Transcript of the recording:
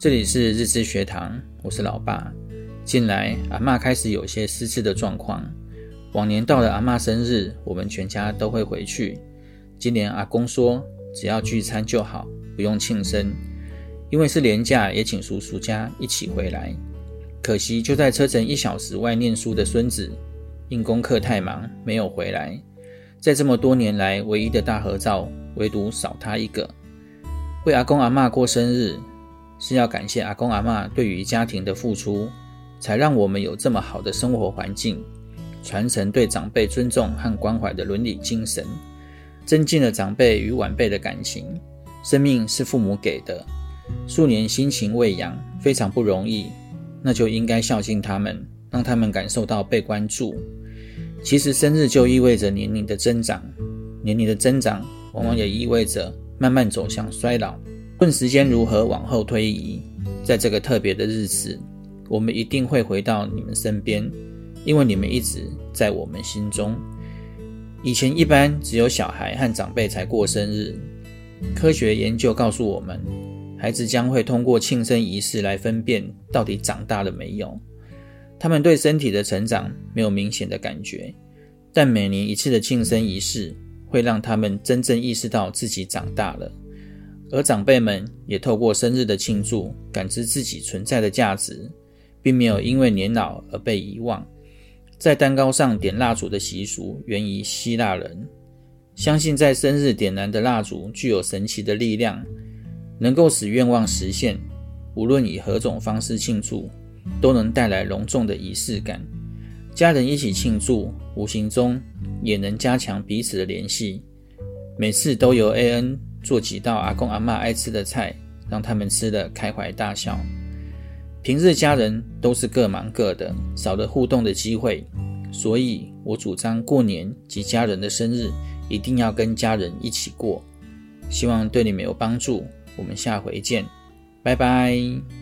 这里是日知学堂，我是老爸。近来阿嬷开始有些失智的状况，往年到了阿嬷生日，我们全家都会回去。今年阿公说，只要聚餐就好，不用庆生。因为是连假，也请叔叔家一起回来。可惜就在车程一小时外念书的孙子，因功课太忙没有回来。在这么多年来唯一的大合照，唯独少他一个。为阿公阿嬷过生日。是要感谢阿公阿嬷对于家庭的付出，才让我们有这么好的生活环境，传承对长辈尊重和关怀的伦理精神，增进了长辈与晚辈的感情。生命是父母给的，数年辛勤喂养非常不容易，那就应该孝敬他们，让他们感受到被关注。其实生日就意味着年龄的增长，年龄的增长往往也意味着慢慢走向衰老。问时间如何往后推移，在这个特别的日子，我们一定会回到你们身边，因为你们一直在我们心中。以前一般只有小孩和长辈才过生日，科学研究告诉我们，孩子将会通过庆生仪式来分辨到底长大了没有。他们对身体的成长没有明显的感觉，但每年一次的庆生仪式会让他们真正意识到自己长大了。而长辈们也透过生日的庆祝，感知自己存在的价值，并没有因为年老而被遗忘。在蛋糕上点蜡烛的习俗源于希腊人，相信在生日点燃的蜡烛具有神奇的力量，能够使愿望实现。无论以何种方式庆祝，都能带来隆重的仪式感。家人一起庆祝，无形中也能加强彼此的联系。每次都由 AN。做几道阿公阿妈爱吃的菜，让他们吃得开怀大笑。平日家人都是各忙各的，少了互动的机会，所以我主张过年及家人的生日一定要跟家人一起过。希望对你们有帮助。我们下回见，拜拜。